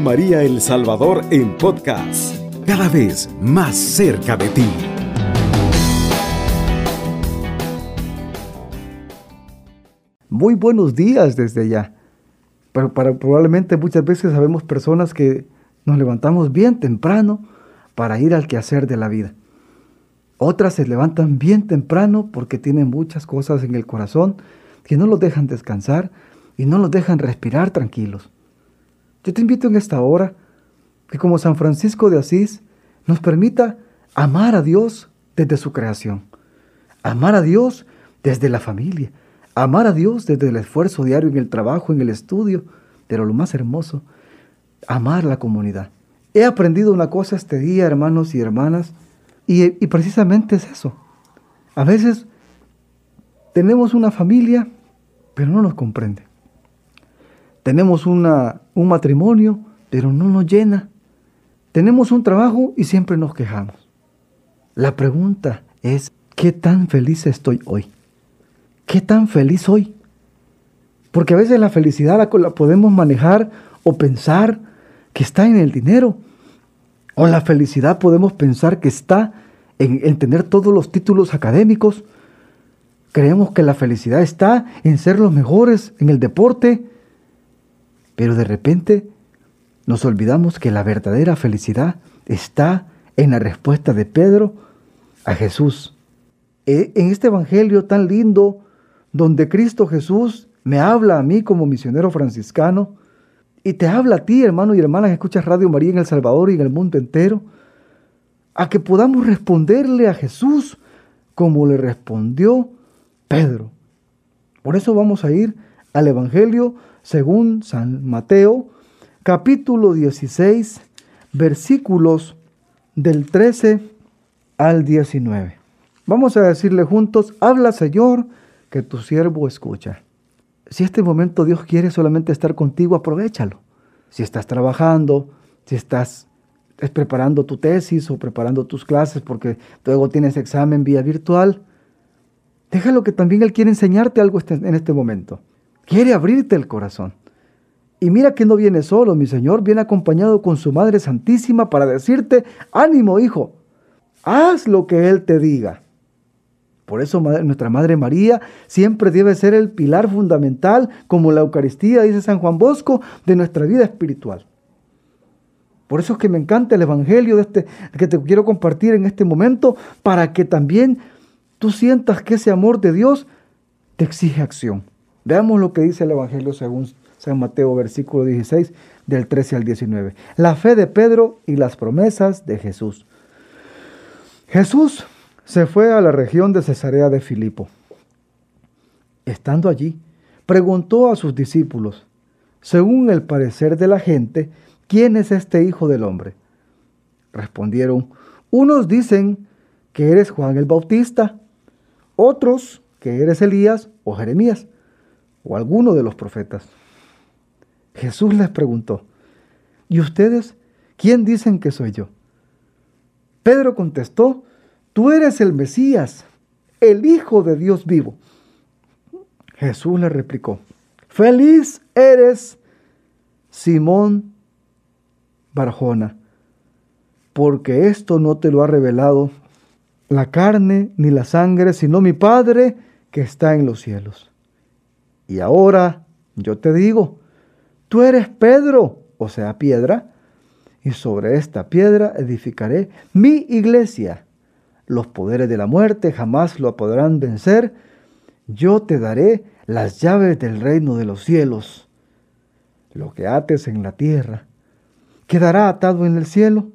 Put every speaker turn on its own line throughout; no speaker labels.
María El Salvador en podcast, cada vez más cerca de ti.
Muy buenos días desde ya. Pero probablemente muchas veces sabemos personas que nos levantamos bien temprano para ir al quehacer de la vida. Otras se levantan bien temprano porque tienen muchas cosas en el corazón que no los dejan descansar y no los dejan respirar tranquilos. Yo te invito en esta hora que como San Francisco de Asís nos permita amar a Dios desde su creación, amar a Dios desde la familia, amar a Dios desde el esfuerzo diario en el trabajo, en el estudio, pero lo más hermoso, amar la comunidad. He aprendido una cosa este día, hermanos y hermanas, y, precisamente es eso. A veces tenemos una familia, pero no nos comprende. Tenemos un matrimonio, pero no nos llena. Tenemos un trabajo y siempre nos quejamos. La pregunta es, ¿qué tan feliz estoy hoy? ¿Qué tan feliz soy? Porque a veces la felicidad la podemos manejar o pensar que está en el dinero, o la felicidad podemos pensar que está en, tener todos los títulos académicos. Creemos que la felicidad está en ser los mejores en el deporte. Pero de repente nos olvidamos que la verdadera felicidad está en la respuesta de Pedro a Jesús. E, en este Evangelio tan lindo, donde Cristo Jesús me habla a mí como misionero franciscano, y te habla a ti, hermano y hermana, que escuchas Radio María en El Salvador y en el mundo entero, a que podamos responderle a Jesús como le respondió Pedro. Por eso vamos a ir al Evangelio según San Mateo, capítulo 16, versículos del 13 al 19. Vamos a decirle juntos, habla Señor, que tu siervo escucha. Si este momento Dios quiere solamente estar contigo, aprovechalo. Si estás trabajando, si estás preparando tu tesis o preparando tus clases porque luego tienes examen vía virtual, déjalo que también Él quiere enseñarte algo este, en este momento. Quiere abrirte el corazón. Y mira que no viene solo, mi Señor viene acompañado con su Madre Santísima para decirte, ánimo hijo, haz lo que Él te diga. Por eso nuestra Madre María siempre debe ser el pilar fundamental, como la Eucaristía, dice San Juan Bosco, de nuestra vida espiritual. Por eso es que me encanta el Evangelio de este, que te quiero compartir en este momento, para que también tú sientas que ese amor de Dios te exige acción. Veamos lo que dice el Evangelio según San Mateo, versículo 16, del 13 al 19. La fe de Pedro y las promesas de Jesús. Jesús se fue a la región de Cesarea de Filipo. Estando allí, preguntó a sus discípulos, según el parecer de la gente, ¿quién es este Hijo del Hombre? Respondieron, unos dicen que eres Juan el Bautista, otros que eres Elías o Jeremías, o alguno de los profetas. Jesús les preguntó, ¿y ustedes quién dicen que soy yo? Pedro contestó, tú eres el Mesías, el Hijo de Dios vivo. Jesús le replicó, feliz eres, Simón Barjona, porque esto no te lo ha revelado la carne ni la sangre, sino mi Padre que está en los cielos. Y ahora yo te digo, tú eres Pedro, o sea, piedra, y sobre esta piedra edificaré mi iglesia los poderes de la muerte jamás lo podrán vencer. Yo te daré las llaves del reino de los cielos. Lo que ates en la tierra quedará atado en el cielo,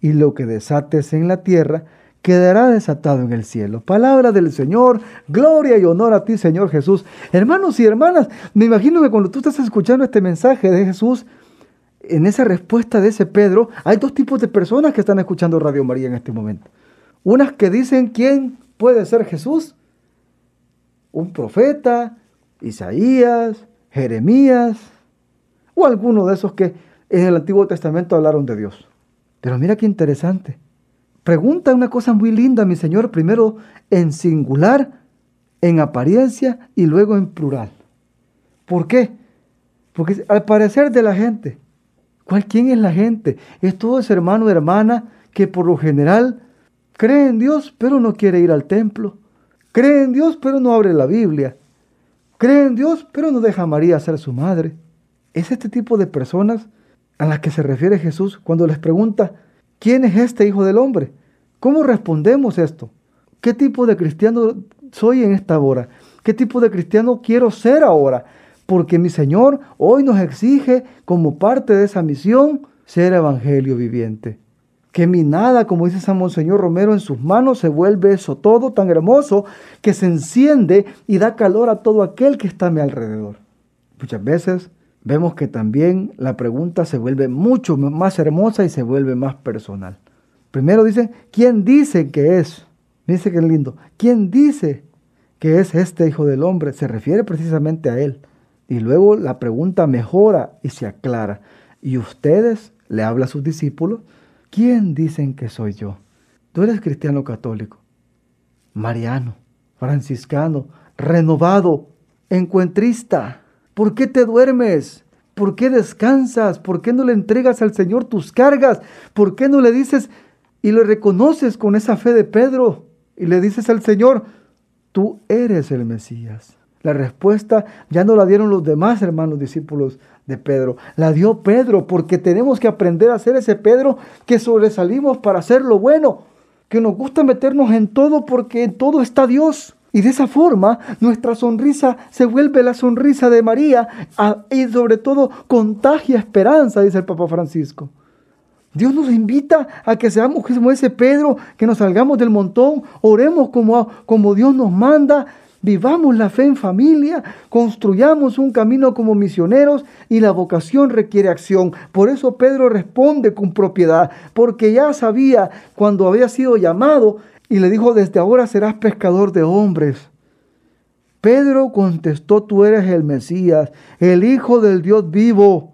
y lo que desates en la tierra quedará desatado en el cielo. Palabra del Señor, gloria y honor a ti, Señor Jesús. Hermanos y hermanas, me imagino que cuando tú estás escuchando este mensaje de Jesús, en esa respuesta de ese Pedro, hay dos tipos de personas que están escuchando Radio María en este momento. Unas que dicen quién puede ser Jesús. Un profeta, Isaías, Jeremías, o alguno de esos que en el Antiguo Testamento hablaron de Dios. Pero mira qué interesante. Pregunta una cosa muy linda, mi Señor, primero en singular, en apariencia y luego en plural. ¿Por qué? Porque al parecer de la gente, ¿Cuál, ¿Quién es la gente? Es todo ese hermano o hermana que por lo general cree en Dios, pero no quiere ir al templo. Cree en Dios, pero no abre la Biblia. Cree en Dios, pero no deja a María ser su madre. Es este tipo de personas a las que se refiere Jesús cuando les pregunta, ¿quién es este Hijo del Hombre? ¿Cómo respondemos esto? ¿Qué tipo de cristiano soy en esta hora? ¿Qué tipo de cristiano quiero ser ahora? Porque mi Señor hoy nos exige como parte de esa misión ser evangelio viviente. Que mi nada, como dice San Monseñor Romero, en sus manos se vuelve eso todo tan hermoso que se enciende y da calor a todo aquel que está a mi alrededor. Muchas veces vemos que también la pregunta se vuelve mucho más hermosa y se vuelve más personal. Primero dice, ¿quién dice que es? Dice que lindo. ¿Quién dice que es este Hijo del Hombre? Se refiere precisamente a él. Y luego la pregunta mejora y se aclara. ¿Y ustedes? Le habla a sus discípulos. ¿Quién dicen que soy yo? Tú eres cristiano católico, mariano, franciscano, renovado, encuentrista ¿Por qué te duermes? ¿Por qué descansas? ¿Por qué no le entregas al Señor tus cargas? ¿Por qué no le dices y le reconoces con esa fe de Pedro? Y le dices al Señor, tú eres el Mesías. La respuesta ya no la dieron los demás hermanos discípulos de Pedro. La dio Pedro porque tenemos que aprender a ser ese Pedro que sobresalimos para hacer lo bueno, que nos gusta meternos en todo porque en todo está Dios. Y de esa forma nuestra sonrisa se vuelve la sonrisa de María y sobre todo contagia esperanza, dice el Papa Francisco. Dios nos invita a que seamos como ese Pedro, que nos salgamos del montón, oremos como, como Dios nos manda, vivamos la fe en familia, construyamos un camino como misioneros y la vocación requiere acción. Por eso Pedro responde con propiedad, porque ya sabía cuando había sido llamado y le dijo, desde ahora serás pescador de hombres. Pedro contestó, tú eres el Mesías, el Hijo del Dios vivo.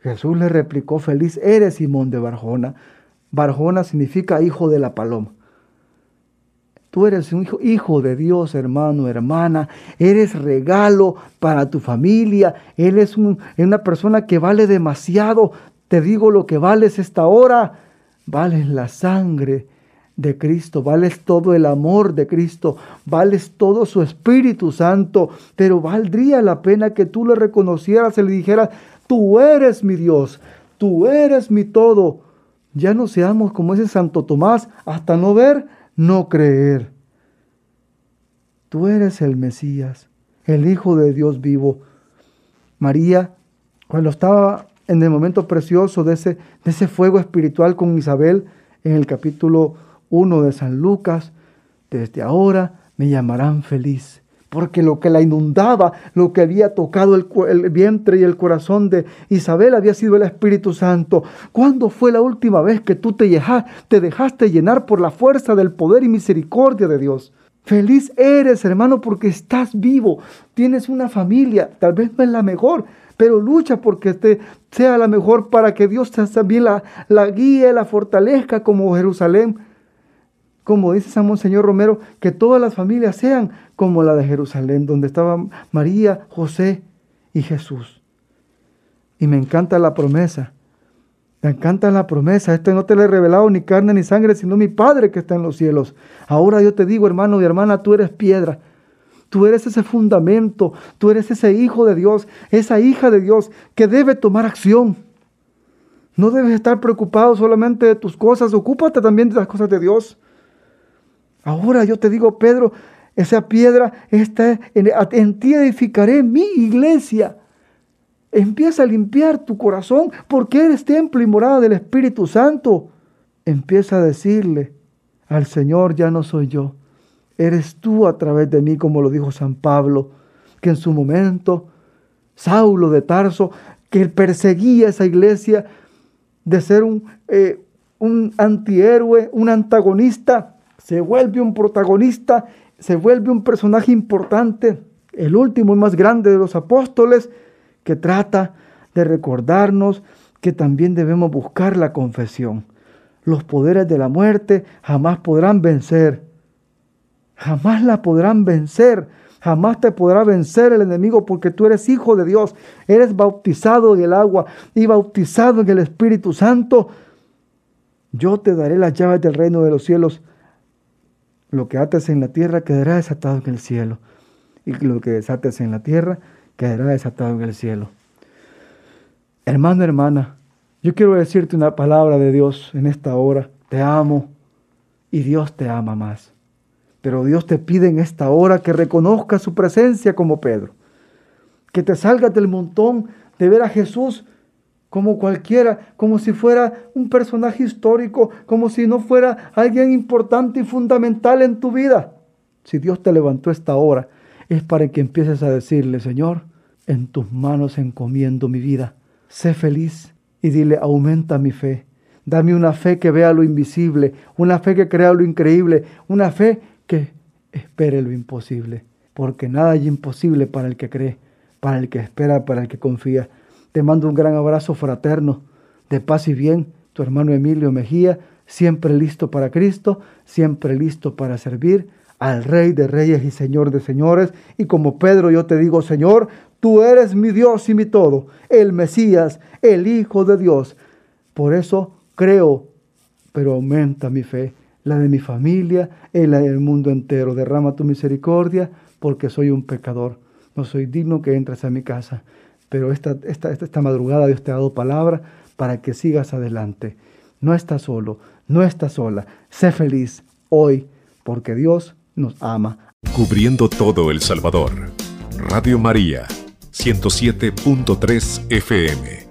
Jesús le replicó, feliz eres Simón de Barjona. Barjona significa hijo de la paloma. Tú eres un hijo, hijo de Dios, hermano, hermana. Eres regalo para tu familia. Eres una persona que vale demasiado. Te digo lo que vales esta hora. Vales la sangre de Cristo, vales todo el amor de Cristo, vales todo su Espíritu Santo, pero valdría la pena que tú le reconocieras y le dijeras, tú eres mi Dios, tú eres mi todo. Ya no seamos como ese Santo Tomás, hasta no ver, no creer. Tú eres el Mesías, el Hijo de Dios vivo. María, cuando estaba en el momento precioso de ese, de ese fuego espiritual con Isabel, en el capítulo 1 de San Lucas, desde ahora me llamarán feliz, porque lo que la inundaba, lo que había tocado el, vientre y el corazón de Isabel había sido el Espíritu Santo. ¿Cuándo fue la última vez que tú te, te dejaste llenar por la fuerza del poder y misericordia de Dios? Feliz eres, hermano, porque estás vivo, tienes una familia, tal vez no es la mejor, pero lucha porque sea la mejor para que Dios también la, la guíe, la fortalezca como Jerusalén como dice San Monseñor Romero, que todas las familias sean como la de Jerusalén, donde estaban María, José y Jesús. Y me encanta la promesa. Me encanta la promesa. Esto no te lo he revelado ni carne ni sangre, sino mi Padre que está en los cielos. Ahora yo te digo, hermano y hermana, tú eres piedra. Tú eres ese fundamento. Tú eres ese hijo de Dios, esa hija de Dios que debe tomar acción. No debes estar preocupado solamente de tus cosas. Ocúpate también de las cosas de Dios. Ahora yo te digo, Pedro, esa piedra está en, ti edificaré mi iglesia. Empieza a limpiar tu corazón porque eres templo y morada del Espíritu Santo. Empieza a decirle al Señor, ya no soy yo, eres tú a través de mí, como lo dijo San Pablo, que en su momento Saulo de Tarso, que perseguía esa iglesia de ser un, eh, un antihéroe, un antagonista, se vuelve un protagonista, se vuelve un personaje importante, el último y más grande de los apóstoles, que trata de recordarnos que también debemos buscar la confesión. Los poderes de la muerte jamás podrán vencer, jamás la podrán vencer, Jamás te podrá vencer el enemigo porque tú eres hijo de Dios. Eres bautizado en el agua y bautizado en el Espíritu Santo. Yo te daré las llaves del reino de los cielos. Lo que ates en la tierra quedará desatado en el cielo. Y lo que desates en la tierra quedará desatado en el cielo. Hermano, hermana, yo quiero decirte una palabra de Dios en esta hora. Te amo y Dios te ama más. Pero Dios te pide en esta hora que reconozcas su presencia como Pedro. Que te salgas del montón de ver a Jesús como cualquiera, como si fuera un personaje histórico, como si no fuera alguien importante y fundamental en tu vida. Si Dios te levantó esta hora, es para que empieces a decirle, Señor, en tus manos encomiendo mi vida. Sé feliz y dile, aumenta mi fe. Dame una fe que vea lo invisible, una fe que crea lo increíble, una fe que espere lo imposible, porque nada hay imposible para el que cree, para el que espera, para el que confía. Te mando un gran abrazo fraterno, de paz y bien, tu hermano Emilio Mejía, siempre listo para Cristo, siempre listo para servir al Rey de Reyes y Señor de Señores. Y como Pedro yo te digo, Señor, tú eres mi Dios y mi todo, el Mesías, el Hijo de Dios. Por eso creo, pero aumenta mi fe la de mi familia, en la del mundo entero. Derrama tu misericordia porque soy un pecador. No soy digno que entres a mi casa. Pero esta, esta, esta, madrugada Dios te ha dado palabra para que sigas adelante. No estás solo, no estás sola. Sé feliz hoy porque Dios nos ama.
Cubriendo todo El Salvador. Radio María, 107.3 FM.